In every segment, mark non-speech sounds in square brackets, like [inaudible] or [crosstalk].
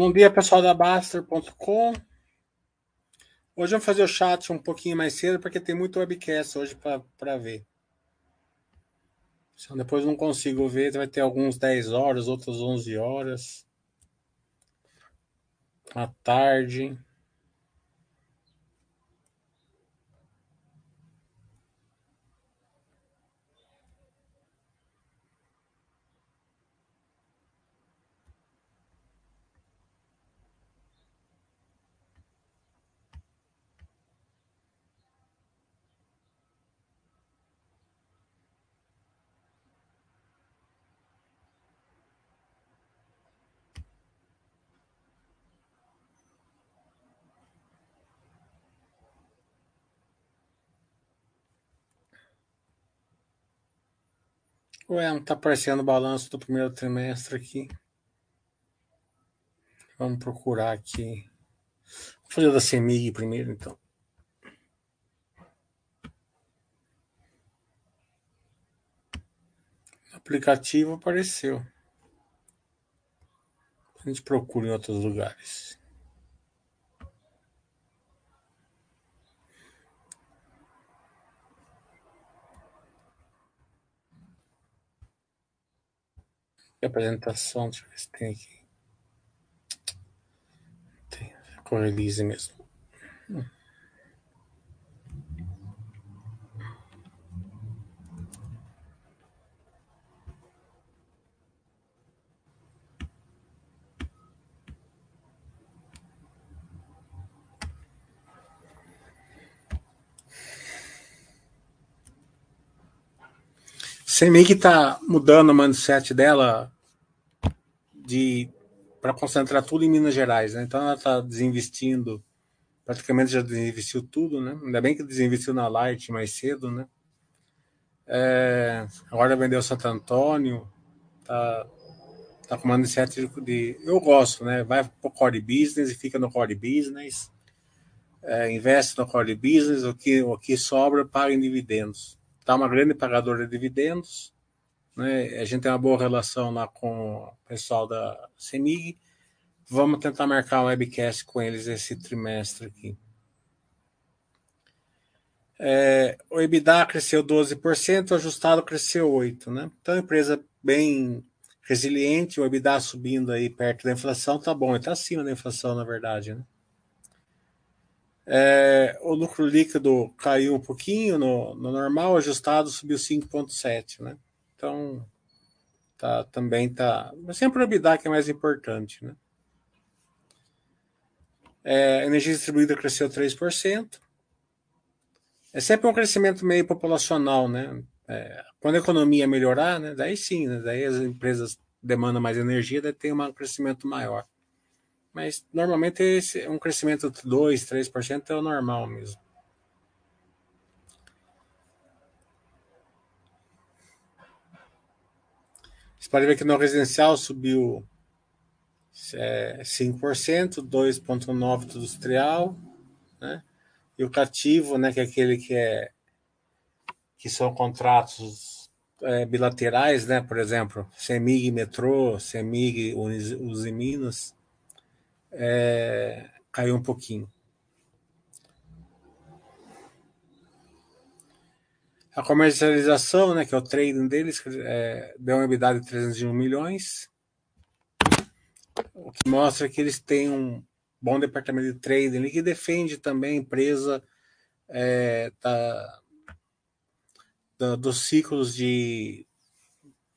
Bom dia, pessoal da Baster.com. Hoje vamos fazer o chat um pouquinho mais cedo, porque tem muito webcast hoje para ver. Se depois não consigo ver, vai ter alguns 10 horas, outros 11 horas. À tarde. Ué, não tá aparecendo o balanço do primeiro trimestre aqui. Vamos procurar aqui. Vou fazer da CEMIG primeiro, então. O aplicativo apareceu. A gente procura em outros lugares. Apresentação, deixa eu ver se tem aqui. Tem, com release mesmo. Hum. CEMIG está mudando o mindset dela de para concentrar tudo em Minas Gerais, né? Então ela está desinvestindo, praticamente já desinvestiu tudo, né? Ainda bem que desinvestiu na Light mais cedo, né? É, agora vendeu Santo Antônio, tá, tá com uma iniciativa de. Eu gosto, né? Vai para o core business e fica no core business, é, investe no core business, o que, o que sobra paga em dividendos está uma grande pagadora de dividendos. Né? A gente tem uma boa relação lá com o pessoal da CEMIG. Vamos tentar marcar um webcast com eles esse trimestre aqui. É, o EBITDA cresceu 12%, o ajustado cresceu 8%. Né? Então, empresa bem resiliente, o EBITDA subindo aí perto da inflação, tá bom, está acima da inflação, na verdade. Né? É, o lucro líquido caiu um pouquinho no, no normal, ajustado subiu 5,7, né? Então, tá, também tá. Mas sempre o EBITDA que é mais importante, né? É, energia distribuída cresceu 3%. É sempre um crescimento meio populacional, né? É, quando a economia melhorar, né? Daí sim, né? daí as empresas demandam mais energia, daí tem um crescimento maior. Mas normalmente esse, um crescimento de 2, 3% é o normal mesmo. Você pode ver que no residencial subiu é, 5%, 2,9% do industrial, né? E o cativo, né, que é aquele que é que são contratos é, bilaterais, né? Por exemplo, CEMIG Metrô, CEMIG Usiminas, é, caiu um pouquinho. A comercialização, né, que é o trading deles, é, deu uma EBITDA de 301 milhões, o que mostra que eles têm um bom departamento de trading que defende também a empresa é, da, da, dos ciclos de,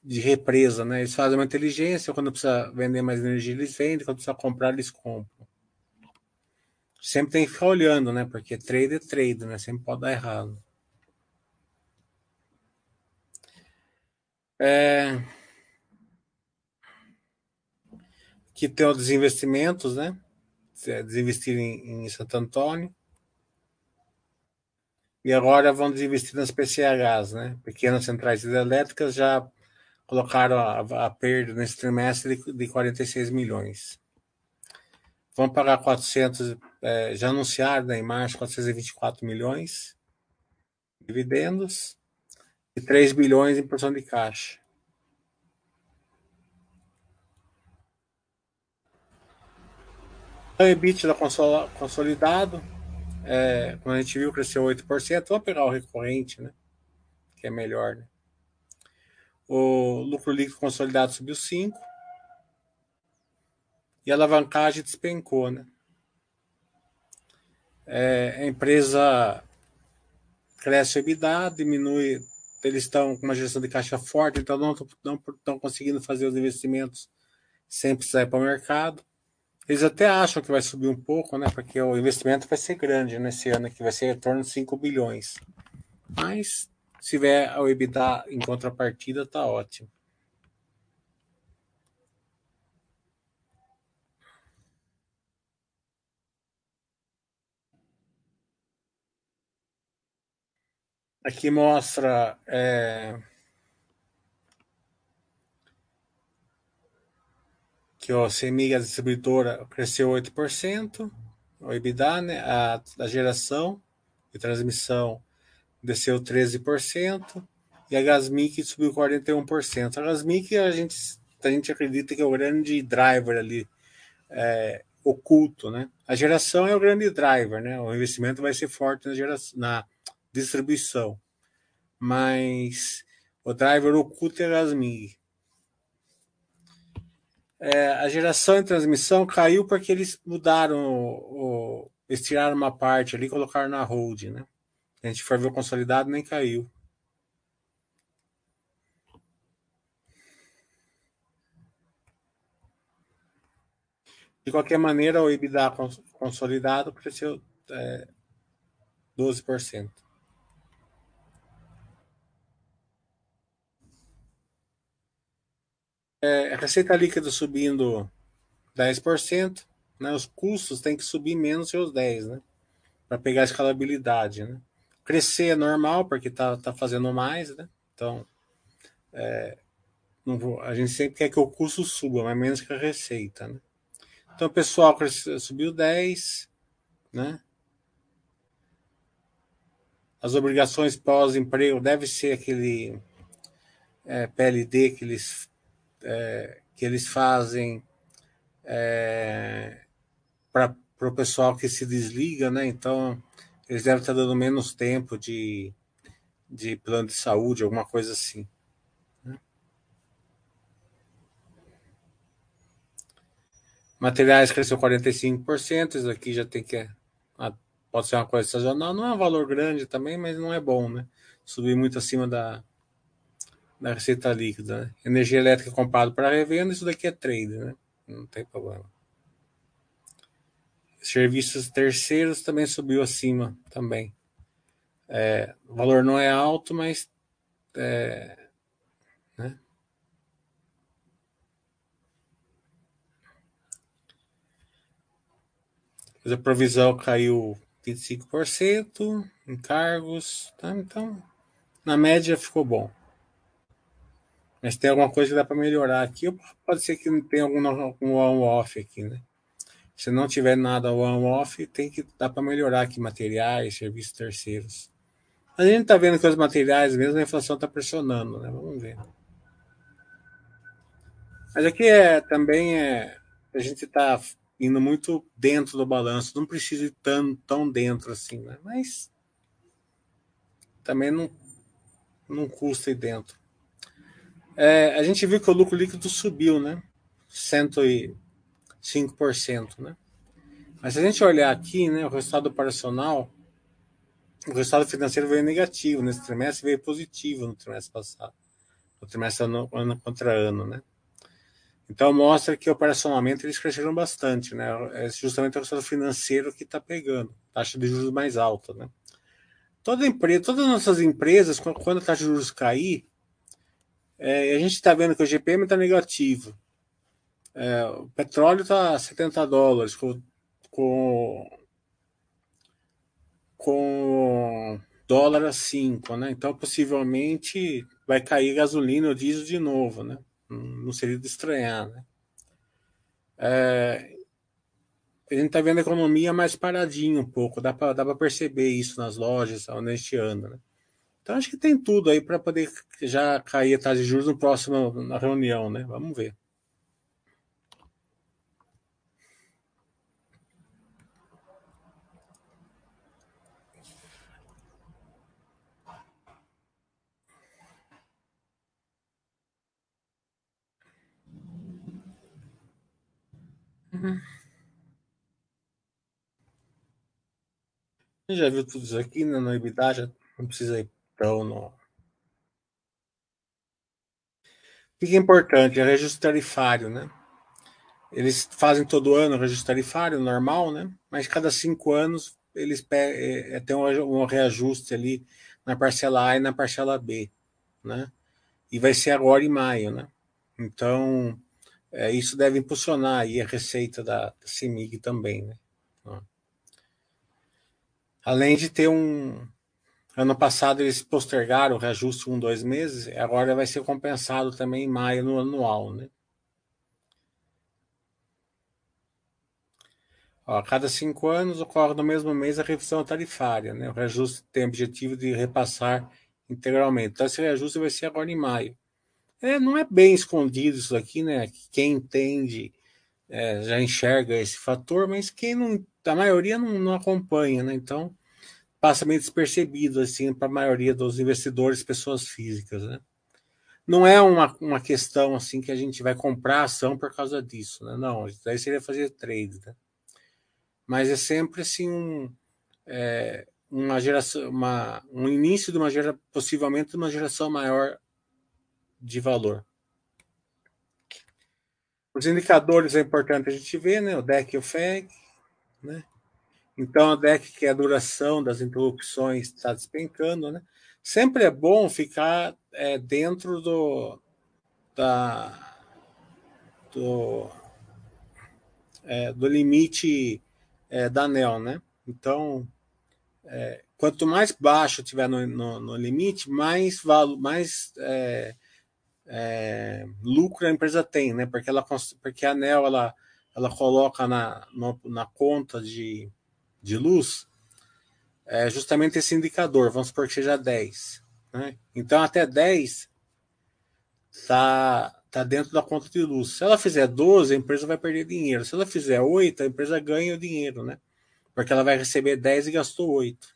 de represa, né? Eles fazem uma inteligência, quando precisa vender mais energia, eles vendem, quando precisa comprar, eles compram. Sempre tem que ficar olhando, né? Porque trade é trade, né? Sempre pode dar errado. É... Aqui tem os desinvestimentos, né? Desinvestir em, em Santo Antônio. E agora vão desinvestir nas PCHs, né? Pequenas centrais hidrelétricas já colocaram a, a perda nesse trimestre de, de 46 milhões. Vão pagar 400, é, já anunciaram né, em março 424 milhões dividendos e 3 bilhões em porção de caixa. Então, EBITDA consolidado, é, como a gente viu, cresceu 8%. Vamos pegar o recorrente, né? Que é melhor, né? O lucro líquido consolidado subiu 5%. E a alavancagem despencou, né? É, a empresa cresce o EBITDA, diminui. Eles estão com uma gestão de caixa forte, então não estão conseguindo fazer os investimentos sem precisar ir para o mercado. Eles até acham que vai subir um pouco, né? Porque o investimento vai ser grande nesse ano, que vai ser em torno de 5 bilhões. Mas se tiver o EBITDA em contrapartida, tá ótimo. Aqui mostra é, que o CMI, a distribuidora, cresceu 8%, o EBITDA, né, a, a geração e transmissão desceu 13%, e a Gasmic subiu 41%. A Gasmic a gente, a gente acredita que é o grande driver ali, é, oculto, né? A geração é o grande driver, né? O investimento vai ser forte na, geração, na distribuição. Mas o driver oculto é a Gasmic. É, a geração e transmissão caiu porque eles mudaram, o, o, eles tiraram uma parte ali e colocaram na hold, né? A gente foi ver o consolidado, nem caiu. De qualquer maneira, o EBITDA consolidado cresceu é, 12%. É, a receita líquida subindo 10%, né? os custos têm que subir menos que os 10%, né? para pegar a escalabilidade. Né? Crescer é normal, porque está tá fazendo mais, né? então é, vou, a gente sempre quer que o custo suba, mas menos que a receita. Né? Então, o pessoal subiu 10%, né? As obrigações pós-emprego deve ser aquele é, PLD que eles é, que eles fazem é, para o pessoal que se desliga, né? Então, eles devem estar dando menos tempo de, de plano de saúde, alguma coisa assim. Materiais cresceu 45%, isso aqui já tem que. Ah, pode ser uma coisa sazonal, não é um valor grande também, mas não é bom, né? Subir muito acima da, da receita líquida. Né? Energia elétrica comprada para revenda, isso daqui é trade, né? Não tem problema. Serviços terceiros também subiu acima também. É, o valor não é alto, mas é, né? a provisão caiu 25%, encargos, tá? então na média ficou bom. Mas tem alguma coisa que dá para melhorar aqui, pode ser que tenha algum, algum on-off aqui, né? Se não tiver nada on-off, tem que dar para melhorar aqui materiais, serviços terceiros. A gente está vendo que os materiais, mesmo a inflação está pressionando, né? Vamos ver. Mas aqui é também é a gente está indo muito dentro do balanço, não precisa ir tão, tão dentro assim, né? Mas também não, não custa ir dentro. É, a gente viu que o lucro líquido subiu, né? 105%, né? Mas se a gente olhar aqui, né, o resultado operacional, o resultado financeiro veio negativo nesse trimestre, veio positivo no trimestre passado, no trimestre ano, ano contra ano, né? Então mostra que operacionalmente eles cresceram bastante, né? É justamente o resultado financeiro que está pegando, taxa de juros mais alta, né? Toda empresa, todas as nossas empresas, quando a taxa de juros cair, é, a gente está vendo que o GPM está negativo. É, o petróleo está 70 dólares, com, com, com dólar a 5, né? Então, possivelmente, vai cair gasolina ou diesel de novo, né? Não seria de estranhar, né? É, a gente está vendo a economia mais paradinha um pouco, dá para perceber isso nas lojas onde a gente anda, né? Então acho que tem tudo aí para poder já cair a taxa de juros no próximo na reunião, né? Vamos ver. Uhum. Já viu tudo isso aqui na já não precisa ir tão no. O que é importante? É registro tarifário, né? Eles fazem todo ano o registro tarifário normal, né? Mas cada cinco anos eles é, é, tem um reajuste ali na parcela A e na parcela B, né? E vai ser agora em maio, né? Então, é, isso deve impulsionar aí a receita da, CEMIG também, né? Além de ter um. Ano passado eles postergaram o reajuste um, dois meses, agora vai ser compensado também em maio no anual, né? Ó, a cada cinco anos ocorre no mesmo mês a revisão tarifária, né? O reajuste tem o objetivo de repassar integralmente. Então, esse reajuste vai ser agora em maio. É, não é bem escondido isso aqui, né? Quem entende é, já enxerga esse fator, mas quem não, a maioria não, não acompanha, né? Então, passa meio despercebido assim para a maioria dos investidores, pessoas físicas, né? Não é uma, uma questão assim que a gente vai comprar ação por causa disso, né? Não, daí seria fazer trade, né? mas é sempre assim um, é, uma geração, uma, um início de uma geração, possivelmente uma geração maior de valor. Os indicadores é importante a gente ver, né? O DEC e o FEG, né? Então a DEC, que é a duração das interrupções, está despencando, né? Sempre é bom ficar é, dentro do, da, do, é, do limite é, da ANEL, né? Então, é, quanto mais baixo tiver no, no, no limite, mais, valo, mais é, lucro a empresa tem, né? Porque, ela, porque a ANEL ela, ela coloca na, no, na conta de, de luz é, justamente esse indicador, vamos supor que seja 10. Né? Então, até 10 está tá dentro da conta de luz. Se ela fizer 12, a empresa vai perder dinheiro. Se ela fizer 8, a empresa ganha o dinheiro, né? Porque ela vai receber 10 e gastou 8.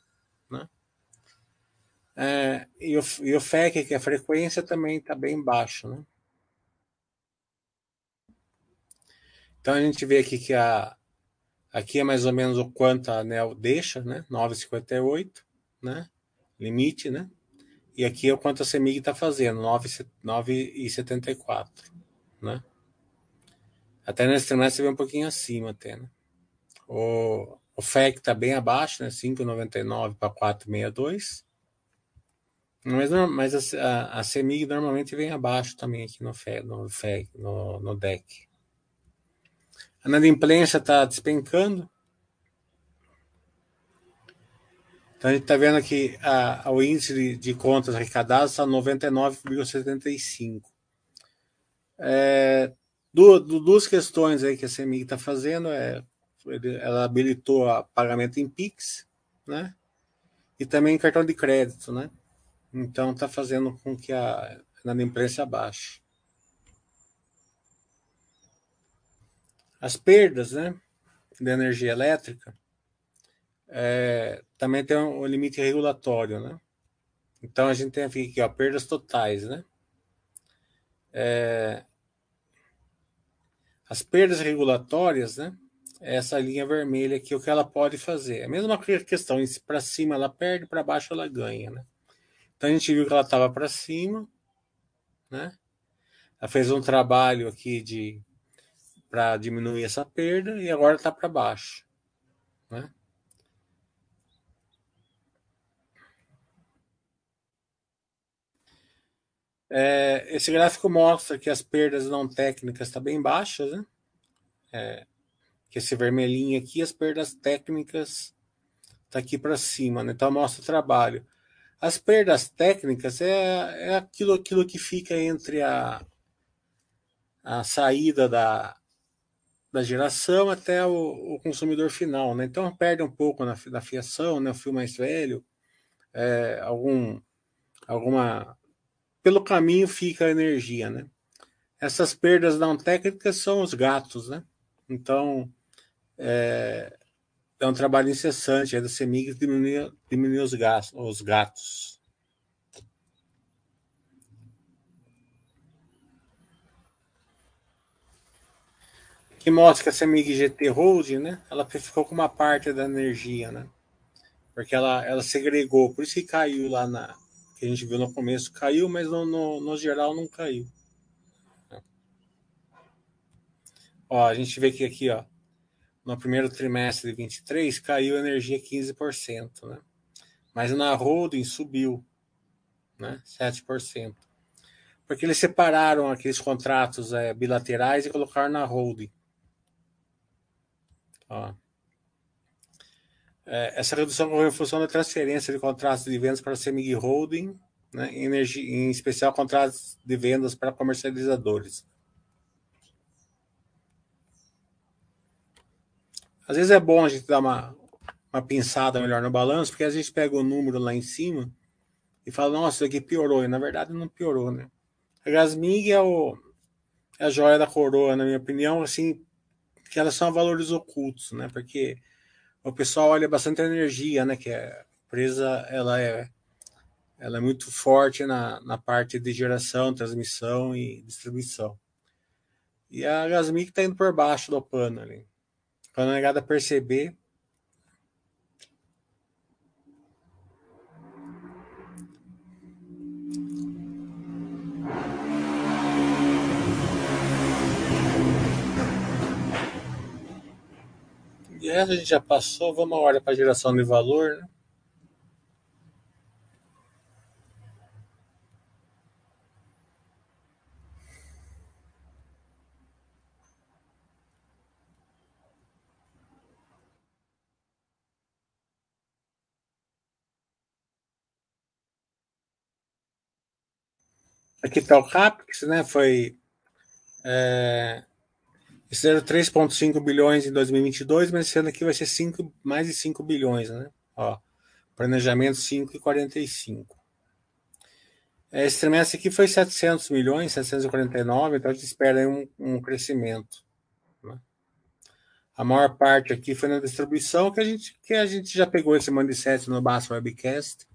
É, e, o, e o FEC, que é a frequência, também está bem baixo. Né? Então a gente vê aqui que a, aqui é mais ou menos o quanto a ANEL deixa, né? 9,58, né? Limite, né? E aqui é o quanto a CEMIG está fazendo, 9,74. Né? Até nesse trimestre vê um pouquinho acima até. Né? O, o FEC está bem abaixo, né? 5,99 para 4,62. Mas, mas a, a, CEMIG normalmente vem abaixo também aqui no FEC, no, FEC, no, no DEC. A inadimplência está despencando. Então a gente está vendo aqui a, a, o índice de, de contas arrecadadas está 99,75. É, do, duas questões aí que a CMI está fazendo é ela habilitou a pagamento em Pix, né? E também cartão de crédito, né? Então está fazendo com que a inadimplência baixe. As perdas, né? Da energia elétrica é, também tem um limite regulatório, né? Então a gente tem aqui ó, perdas totais, né? É, as perdas regulatórias, né? Essa linha vermelha aqui, o que ela pode fazer. É a mesma questão, para cima ela perde, para baixo ela ganha, né? Então a gente viu que ela estava para cima, né? Ela fez um trabalho aqui de para diminuir essa perda e agora está para baixo, né? É, esse gráfico mostra que as perdas não técnicas estão tá bem baixas, né? É, que esse vermelhinho aqui, as perdas técnicas tá aqui para cima, né? Então mostra o trabalho. As perdas técnicas é, é aquilo, aquilo que fica entre a, a saída da, da geração até o, o consumidor final, né? Então perde um pouco na, na fiação, né? O fio mais velho, é, algum, alguma pelo caminho fica a energia, né? Essas perdas não técnicas são os gatos, né? Então, é, é um trabalho incessante é da CEMIG diminuir, diminuir os, gatos, os gatos. que mostra que a CEMIG GT Holding, né, ela ficou com uma parte da energia, né? Porque ela, ela segregou, por isso que caiu lá na. que a gente viu no começo, caiu, mas no, no, no geral não caiu. Ó, a gente vê que aqui, ó, no primeiro trimestre de 23 caiu a energia 15%, né? Mas na holding subiu, né? 7%. Porque eles separaram aqueles contratos é, bilaterais e colocaram na holding. Ó. É, essa redução ocorreu em função da transferência de contratos de vendas para a Semig Holding, né, energia, em especial contratos de vendas para comercializadores. Às vezes é bom a gente dar uma, uma pinçada melhor no balanço, porque a gente pega o número lá em cima e fala, nossa, isso aqui piorou. E na verdade não piorou, né? A Gasmig é, o, é a joia da coroa, na minha opinião, assim, que elas são valores ocultos, né? Porque o pessoal olha bastante a energia, né? Que a empresa ela é, ela é muito forte na, na parte de geração, transmissão e distribuição. E a Gasmic está indo por baixo do pano ali. Quando a negada perceber, essa a gente já passou, vamos agora para a geração de valor, né? Aqui está o CAPEX, né? Foi é, fizeram 3,5 bilhões em 2022, mas esse ano aqui vai ser 5, mais de 5 bilhões, né? Ó, planejamento 5,45. É, esse trimestre aqui foi 700 milhões, 749, então a gente espera um, um crescimento. Né? A maior parte aqui foi na distribuição, que a gente, que a gente já pegou esse mindset no Basso Webcast,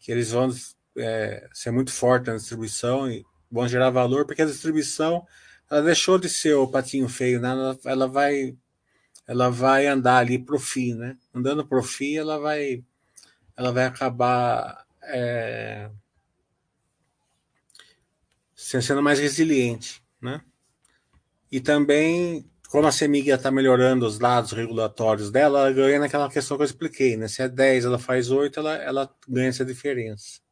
que eles vão é, ser muito forte na distribuição e vão gerar valor, porque a distribuição ela deixou de ser o patinho feio, né? Ela, ela vai ela vai andar ali pro fim, né? Andando pro fim, ela vai ela vai acabar é, sendo mais resiliente, né? E também, como a Semig está melhorando os dados regulatórios dela, ela ganha naquela questão que eu expliquei, né? Se é 10, ela faz 8, ela, ela ganha essa diferença.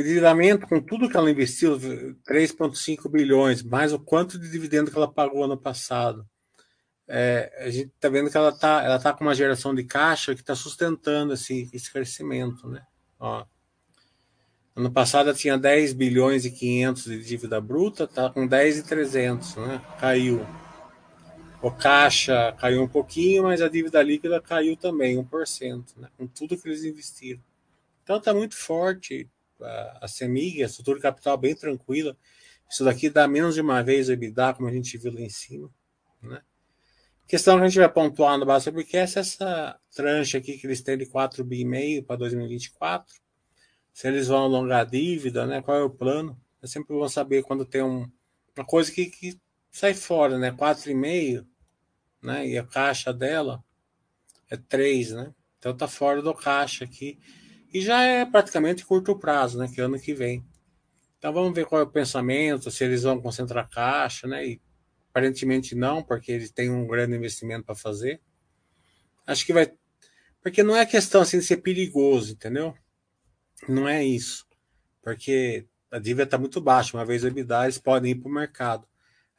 Endividamento com tudo que ela investiu, 3,5 bilhões, mais o quanto de dividendo que ela pagou ano passado. É, a gente está vendo que ela está ela tá com uma geração de caixa que está sustentando esse, esse crescimento. Né? Ó, ano passado ela tinha 10 bilhões e 500 de dívida bruta, está com 10 e 300, né? caiu. O caixa caiu um pouquinho, mas a dívida líquida caiu também, 1%, né? com tudo que eles investiram. Então está muito forte, a, a CEMIG, a estrutura de capital bem tranquila. Isso daqui dá menos de uma vez o EBITDA, como a gente viu lá em cima. Né? A questão que a gente vai pontuar no base porque é essa tranche aqui que eles têm de 4,5 bi para 2024. Se eles vão alongar a dívida, né? qual é o plano. É sempre bom saber quando tem um, uma coisa que, que sai fora, né? 4,5, né? E a caixa dela é 3, né? Então tá fora do caixa aqui. E já é praticamente curto prazo, né? Que é ano que vem. Então vamos ver qual é o pensamento, se eles vão concentrar caixa, né? E aparentemente não, porque eles têm um grande investimento para fazer. Acho que vai. Porque não é questão assim de ser perigoso, entendeu? Não é isso. Porque a dívida está muito baixa, uma vez EBITDA, eles podem ir para o mercado.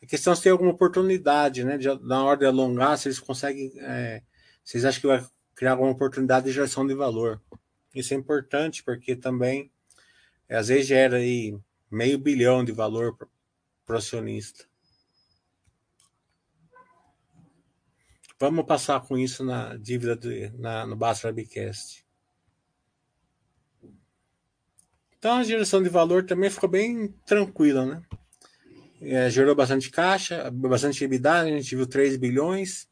A questão é se tem alguma oportunidade, né? De, na hora de alongar, se eles conseguem. É, vocês acham que vai criar alguma oportunidade de geração de valor? Isso é importante porque também é, às vezes gera aí meio bilhão de valor para o acionista. Vamos passar com isso na dívida de, na, no Basta Webcast. Então a geração de valor também ficou bem tranquila, né? É, gerou bastante caixa, bastante EBITDA, a gente viu 3 bilhões,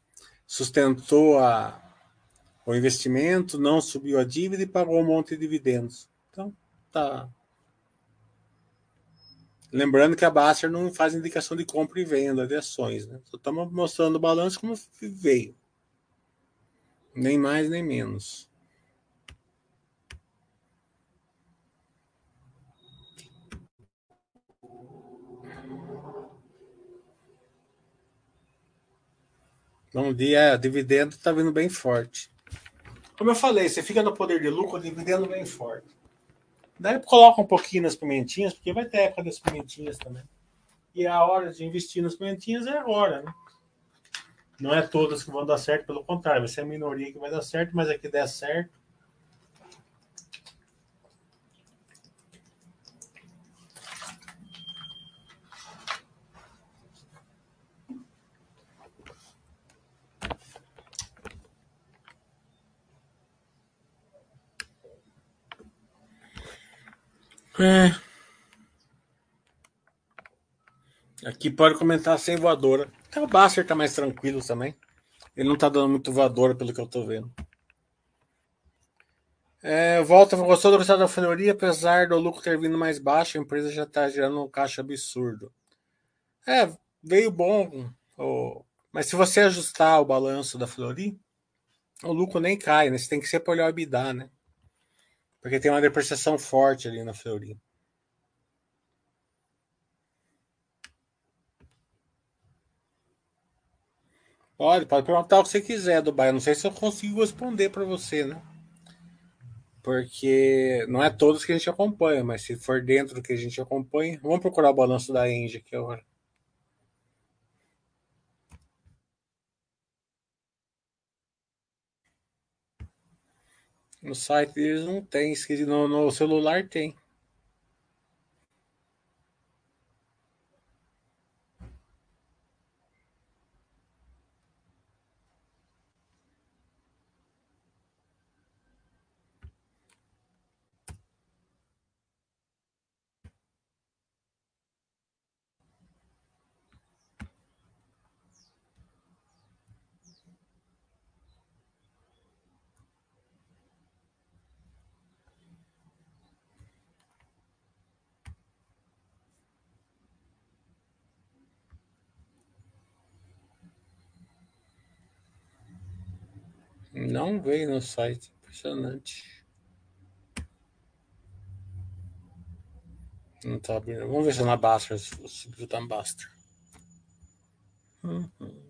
sustentou a, o investimento, não subiu a dívida e pagou um monte de dividendos. Então, tá. Lembrando que a Baster não faz indicação de compra e venda de ações, né? Só estamos mostrando o balanço como veio. Nem mais nem menos. Bom dia, dividendo está vindo bem forte. Como eu falei, você fica no poder de lucro, dividendo bem forte. Daí coloca um pouquinho nas pimentinhas, porque vai ter época das pimentinhas também. E a hora de investir nas pimentinhas é agora, né? Não é todas que vão dar certo, pelo contrário, vai ser a minoria que vai dar certo, mas é que der certo, É. Aqui pode comentar sem voadora. O Baster tá mais tranquilo também. Ele não tá dando muito voadora, pelo que eu tô vendo. É, volta, gostou do resultado da fenoria, apesar do lucro ter vindo mais baixo, a empresa já está gerando um caixa absurdo. É, veio bom, oh, mas se você ajustar o balanço da Flori, o lucro nem cai, né? Você tem que ser para olhar o EBITDA, né? Porque tem uma depreciação forte ali na Fleury. Pode, pode perguntar o que você quiser do Eu Não sei se eu consigo responder para você, né? Porque não é todos que a gente acompanha, mas se for dentro do que a gente acompanha, vamos procurar o balanço da Engie aqui agora. No site deles não tem, no, celular tem. Não veio no site. Impressionante. Não tá abrindo. Vamos ver se é na Baster. Se tá na Baster. Uhum.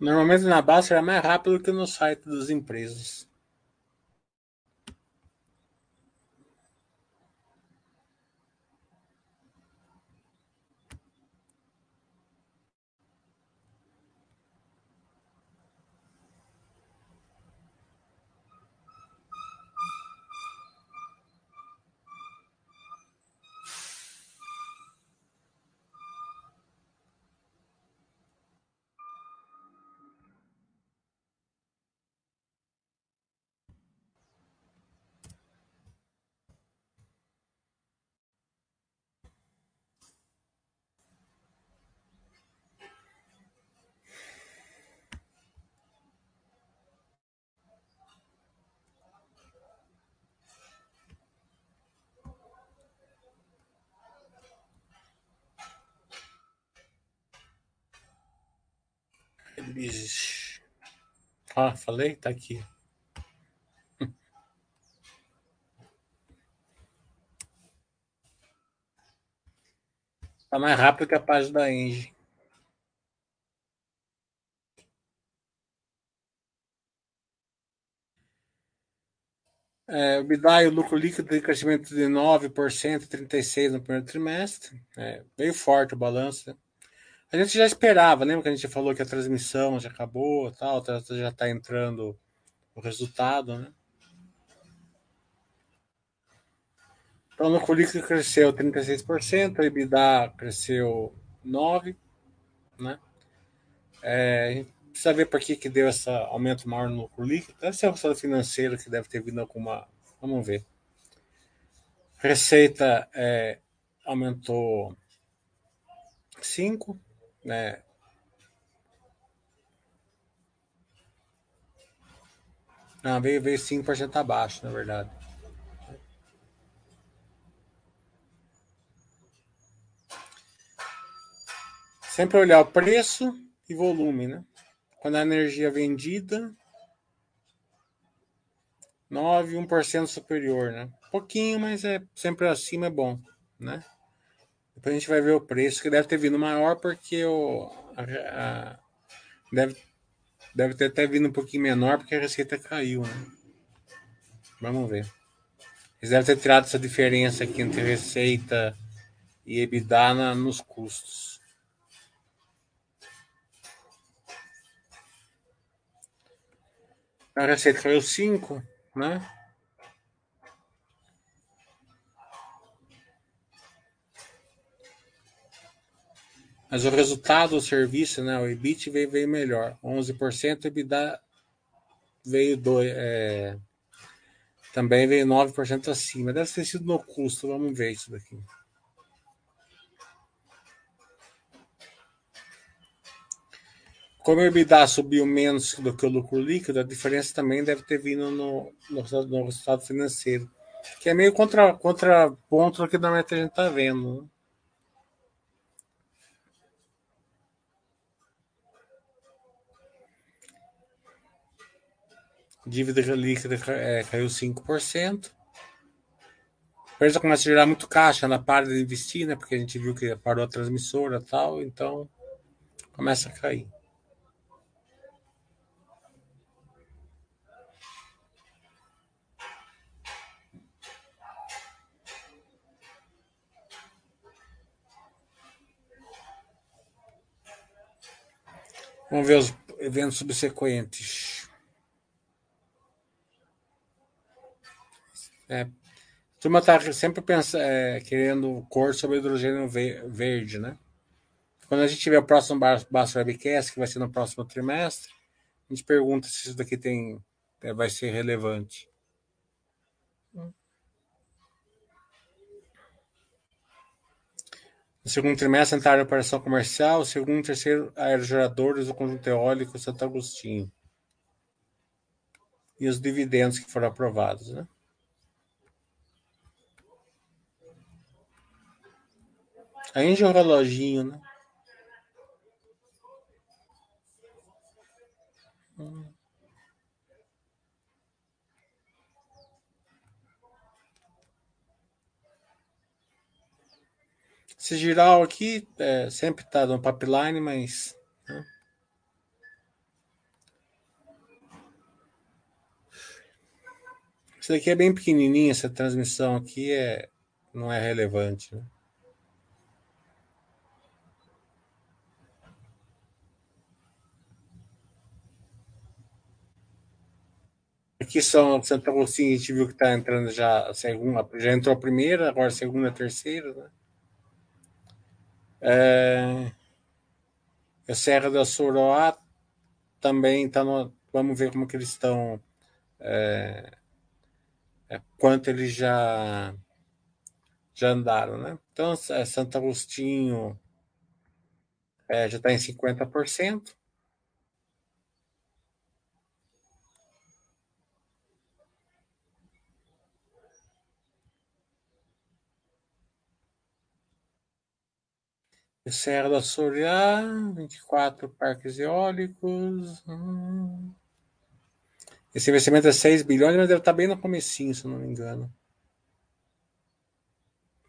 Normalmente na Baster é mais rápido que no site das empresas. Ah, falei? Tá aqui. [laughs] Tá mais rápido que a página da Engie. É, o BIDA e o lucro líquido de crescimento de 9%, 36% no primeiro trimestre. É, veio forte o balanço. Né? A gente já esperava, lembra que a gente falou que a transmissão já acabou, tal, tá, já está entrando o resultado, né? Então, no currículo cresceu 36%, o EBITDA cresceu 9%, né? É, a gente precisa ver por que, que deu esse aumento maior no lucro líquido. Deve ser o resultado financeiro que deve ter vindo alguma. Vamos ver. Receita é, aumentou 5, né? Não, veio, veio 5% abaixo, na verdade. Sempre olhar o preço e volume, né? Quando a energia é vendida, 9, 1% superior, né? Pouquinho, mas é sempre acima é bom, né? Depois a gente vai ver o preço, que deve ter vindo maior porque o, a, a, deve, deve ter até vindo um pouquinho menor porque a receita caiu, né? Vamos ver. Eles devem ter tirado essa diferença aqui entre receita e EBITDA na, nos custos. A receita caiu 5, né? Mas o resultado do serviço, né, o EBIT veio, veio melhor, 11%, o EBITDA veio do, é, também veio 9% acima. Deve ter sido no custo, vamos ver isso daqui. Como o EBITDA subiu menos do que o lucro líquido, a diferença também deve ter vindo no, no, no resultado financeiro, que é meio contra, contraponto do que normalmente a gente está vendo. Né? Dívida líquida é, caiu 5%. A empresa começa a gerar muito caixa, ela para de investir, né? Porque a gente viu que parou a transmissora e tal, então começa a cair. Vamos ver os eventos subsequentes. É, a turma está sempre pensa, é, querendo cor sobre hidrogênio verde, né? Quando a gente tiver o próximo Basso Webcast, que vai ser no próximo trimestre, a gente pergunta se isso daqui tem, é, vai ser relevante. No segundo trimestre, entraram a operação comercial, segundo e terceiro, aerogeradores do conjunto eólico Santo Agostinho. E os dividendos que foram aprovados, né? A Engie é um reloginho, né? Esse giral aqui é, sempre está no pipeline, mas. Né? Isso daqui é bem pequenininho, essa transmissão aqui é, não é relevante. Né? Aqui são Santa Agostinho, a gente viu que está entrando já a segunda, já entrou a primeira, agora a segunda, a terceira, né? É, a Serra da Soroá também está no. Vamos ver como que eles estão. É, é, quanto eles já já andaram, né? Então, é, Santo Agostinho é, já está em 50%. Serra da Soria, 24 parques eólicos. Hum. Esse investimento é 6 bilhões, mas deve estar bem no comecinho, se não me engano.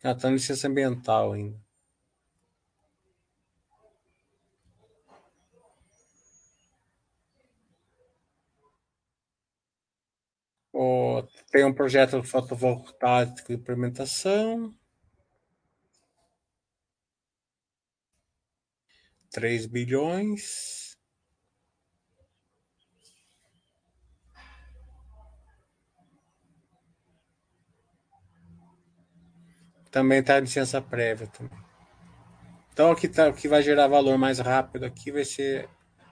Ah, está em licença ambiental ainda. Oh, tem um projeto fotovoltaico de implementação. 3 bilhões. também está licença prévia. Também. Então, o que, tá, o que vai gerar valor mais rápido aqui vai ser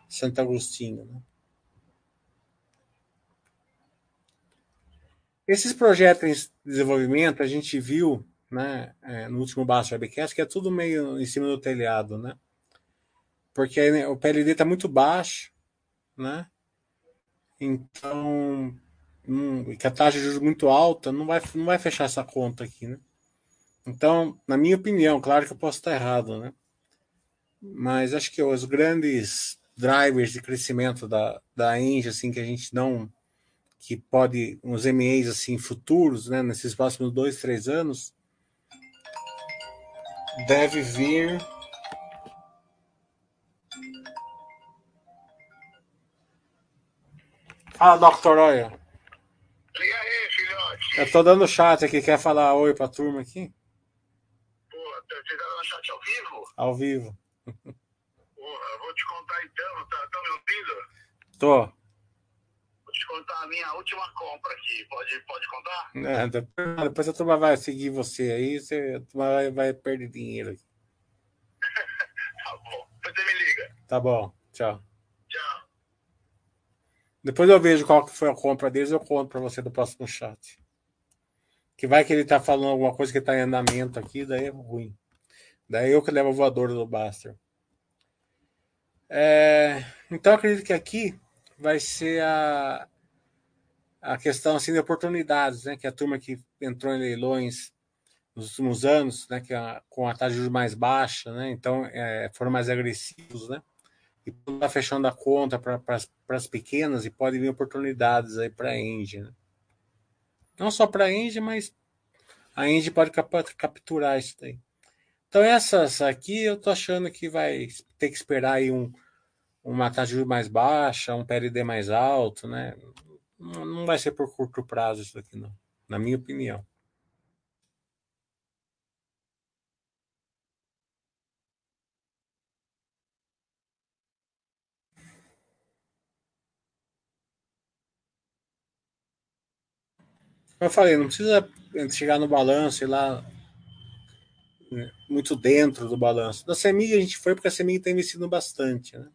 Santo Agostinho. Né? Esses projetos em desenvolvimento, a gente viu né, é, no último Baixo Webcast, que é tudo meio em cima do telhado, né? Porque né, o PLD está muito baixo, né? Então, hum, que a taxa de juros muito alta, não vai, não vai fechar essa conta aqui, né? Então, na minha opinião, claro que eu posso estar errado, né? Mas acho que os grandes drivers de crescimento da, da Engie, assim, que a gente não que pode, uns MEs assim, futuros, né, nesses próximos dois, três anos, deve vir. Fala, Dr. Oya. E aí, filhote? Eu tô dando chat aqui, quer falar oi pra turma aqui? Pô, você tá dando chat ao vivo? Ao vivo. Porra, vou te contar então, tá, tá me ouvindo? Tô contar a minha última compra aqui. Pode, pode contar? É, depois, depois a turma vai seguir você aí, você, a turma vai, vai perder dinheiro. [laughs] tá bom. Depois você me liga. Tá bom. Tchau. Depois eu vejo qual que foi a compra deles, eu conto para você do próximo chat. Que vai que ele tá falando alguma coisa que tá em andamento aqui, daí é ruim. Daí eu que levo a voadora do Baster. É, então acredito que aqui vai ser a, a questão assim de oportunidades, né? Que a turma que entrou em leilões nos últimos anos, né? Que a, com a taxa de juros mais baixa, né? Então é, foram mais agressivos, né? E está fechando a conta para as pequenas e pode vir oportunidades aí para a Engie, né? Não só para a Engie, mas a Engie pode cap capturar isso daí. Então essas aqui eu tô achando que vai ter que esperar aí um, uma taxa de juros mais baixa, um PLD mais alto, né? Não vai ser por curto prazo isso aqui, não. Na minha opinião. Eu falei, não precisa chegar no balanço e lá né, muito dentro do balanço. Da CEMIG a gente foi porque a CEMIG está investindo bastante, né?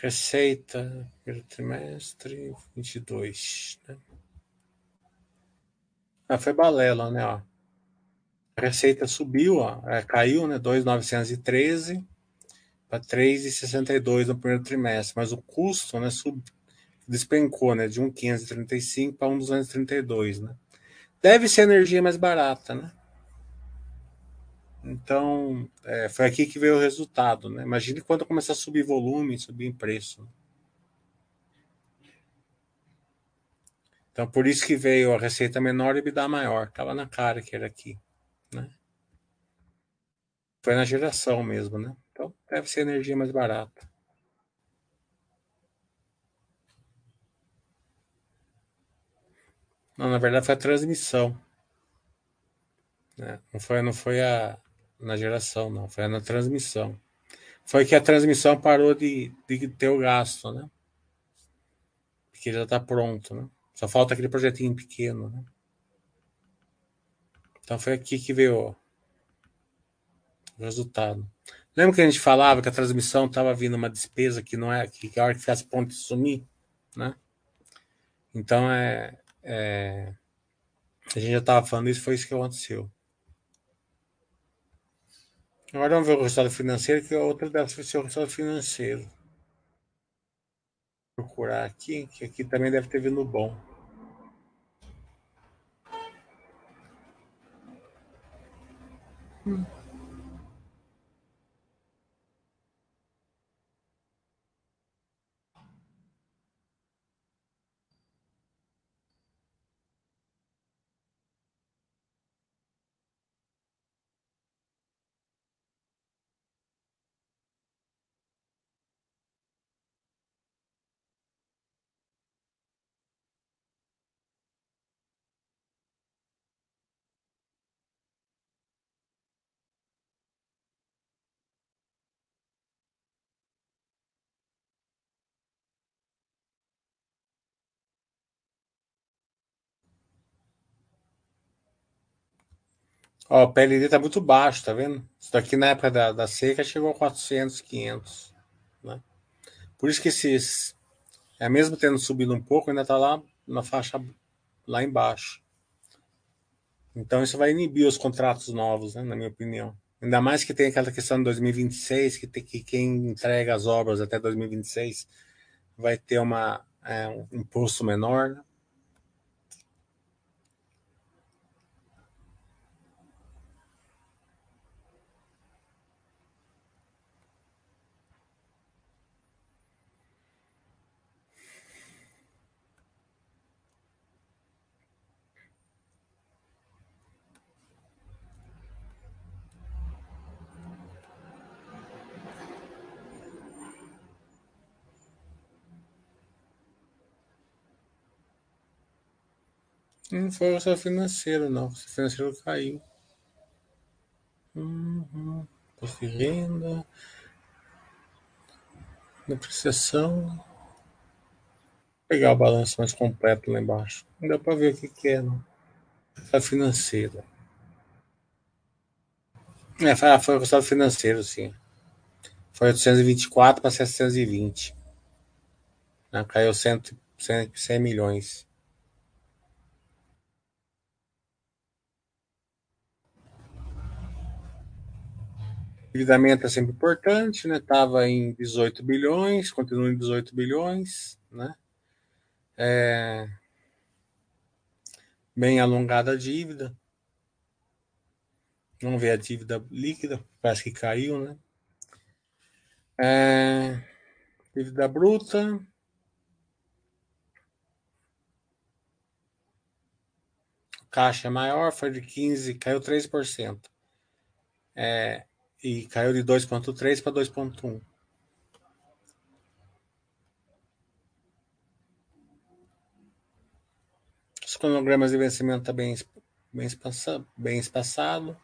Receita pelo trimestre 22, né? Ah, foi balela, né? Ó. A receita subiu, ó, é, caiu, né? 2,913 para 3,62 no primeiro trimestre, mas o custo, né, sub, despencou, né, de 1,535 para 1,232, né? Deve ser energia mais barata, né? Então, é, foi aqui que veio o resultado. Né? Imagine quando começar a subir volume, subir em preço. Então, por isso que veio a receita menor e EBITDA maior. Estava na cara que era aqui. Né? Foi na geração mesmo. Né? Então, deve ser energia mais barata. Não, na verdade foi a transmissão. Né? Não, foi, não foi a, na geração, não. Foi na transmissão. Foi que a transmissão parou de, de ter o gasto, né? Porque já está pronto, né? Só falta aquele projetinho pequeno, né? Então foi aqui que veio o resultado. Lembra que a gente falava que a transmissão estava vindo uma despesa que não é que a hora que faz ponte sumir, né? Então é, é a gente já estava falando isso, foi isso que aconteceu. Agora vamos ver o resultado financeiro, que a outra deve ser o resultado financeiro. Procurar aqui, que aqui também deve ter vindo bom. Hum. Ó, o PLD está muito baixo, tá vendo? Isso daqui na época da, da seca chegou a 400, 500. Né? Por isso que esses, é mesmo tendo subido um pouco, ainda está lá na faixa lá embaixo. Então isso vai inibir os contratos novos, né, na minha opinião. Ainda mais que tem aquela questão de 2026, que, tem, que quem entrega as obras até 2026 vai ter uma, é, um imposto menor. Né? Não foi o seu financeiro, não. O seu financeiro caiu. Uhum. De renda. Depreciação. Vou pegar o balanço mais completo lá embaixo. Não dá para ver o que, que é, não. É financeira. É, foi, o resultado financeiro, sim. Foi 824 para 720. Né? Caiu 100, 100, 100 milhões. Endividamento é sempre importante, né? Estava em 18 bilhões, continua em 18 bilhões, né? É... Bem alongada a dívida. Vamos ver a dívida líquida, parece que caiu, né? É... Dívida bruta. Caixa maior, foi de 15, caiu 3%. É, e caiu de 2.3 para 2.1. Os cronogramas de vencimento tá bem, bem, espaçado, bem espaçado.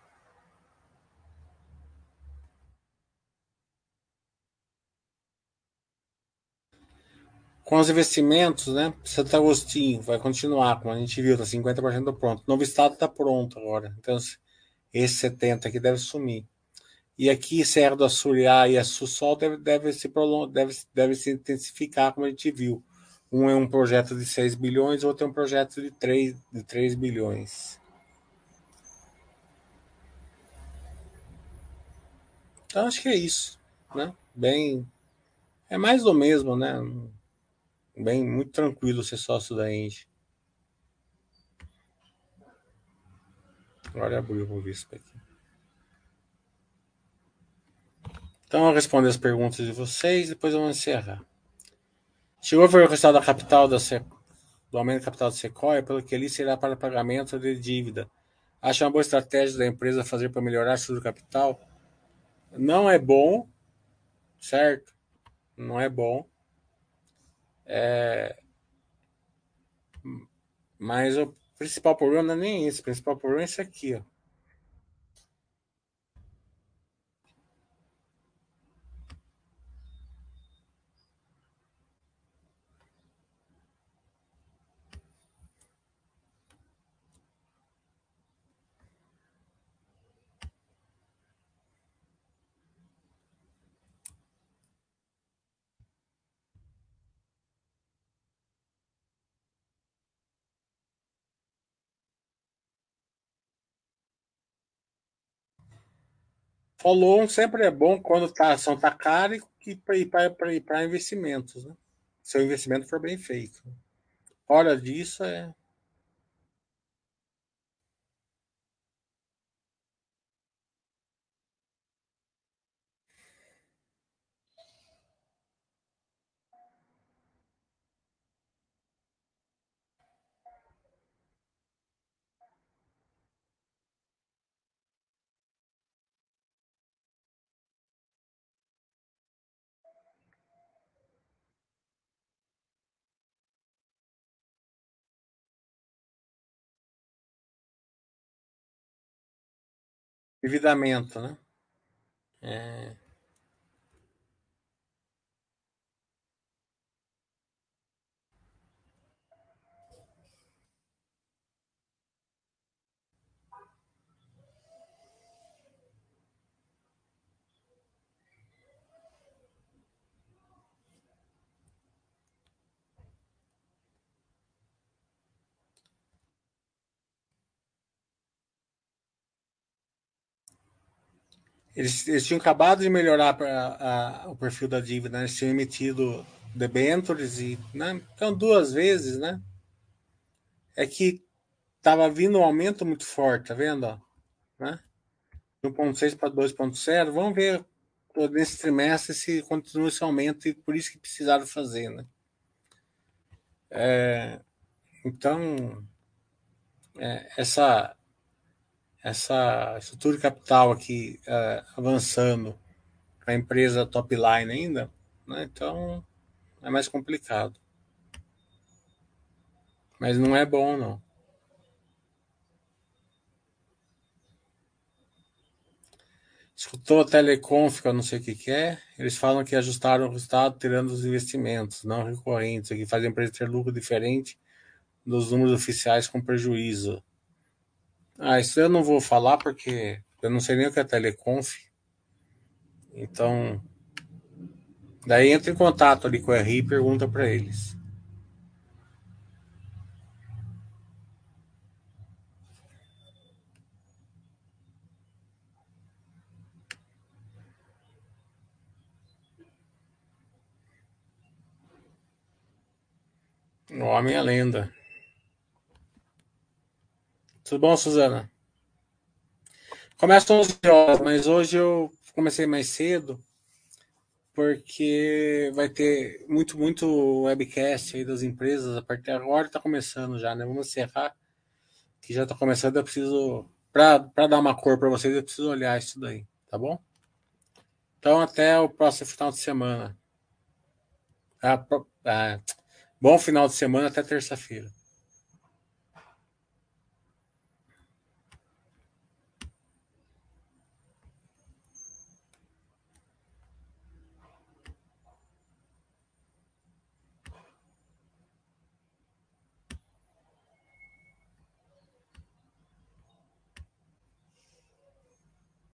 Com os investimentos, né? Santo Agostinho vai continuar, como a gente viu, tá 50% pronto. Novo Estado está pronto agora. Então, esse 70 aqui deve sumir. E aqui, Serra do Açuriá e Açu Sol deve, deve, se prolong, deve, deve se intensificar, como a gente viu. Um é um projeto de 6 bilhões, outro é um projeto de 3, de 3 bilhões. Então, acho que é isso. Né? Bem. É mais do mesmo, né? Bem, muito tranquilo ser sócio da Engie. Agora abriu o Vispa aqui. Então, eu respondo as perguntas de vocês, depois vou encerrar. Chegou a ver o resultado da capital da Se... do aumento da capital da Sequoia, pelo que ali será para pagamento de dívida. Acha uma boa estratégia da empresa fazer para melhorar a capital? Não é bom, certo? Não é bom. É... Mas o principal problema não é nem esse. O principal problema é esse aqui, ó. Follow sempre é bom quando tá, a ação está cara e para investimentos. Né? Se o investimento for bem feito. Fora disso, é. Endividamento, né? É. Eles, eles tinham acabado de melhorar a, a, o perfil da dívida, né? eles tinham emitido debentures e né? então duas vezes, né? É que estava vindo um aumento muito forte, tá vendo? Né? 1.6 para 2.0, vamos ver nesse trimestre se continua esse aumento e por isso que precisaram fazer, né? É, então, é, essa essa estrutura de capital aqui é, avançando a empresa top line ainda, né? então é mais complicado. Mas não é bom, não. Escutou a Teleconf, que eu não sei o que, que é. Eles falam que ajustaram o resultado tirando os investimentos não recorrentes, que fazem a empresa ter lucro diferente dos números oficiais com prejuízo. Ah, isso eu não vou falar porque eu não sei nem o que é Teleconf. Então, daí entra em contato ali com a RI e pergunta para eles. O homem é lenda. Tudo bom, Suzana? Começa às 11 horas, mas hoje eu comecei mais cedo porque vai ter muito, muito webcast aí das empresas a partir de agora está começando já, né? Vamos encerrar que já está começando. Eu preciso para dar uma cor para vocês, eu preciso olhar isso daí, tá bom? Então até o próximo final de semana. Ah, ah, bom final de semana até terça-feira.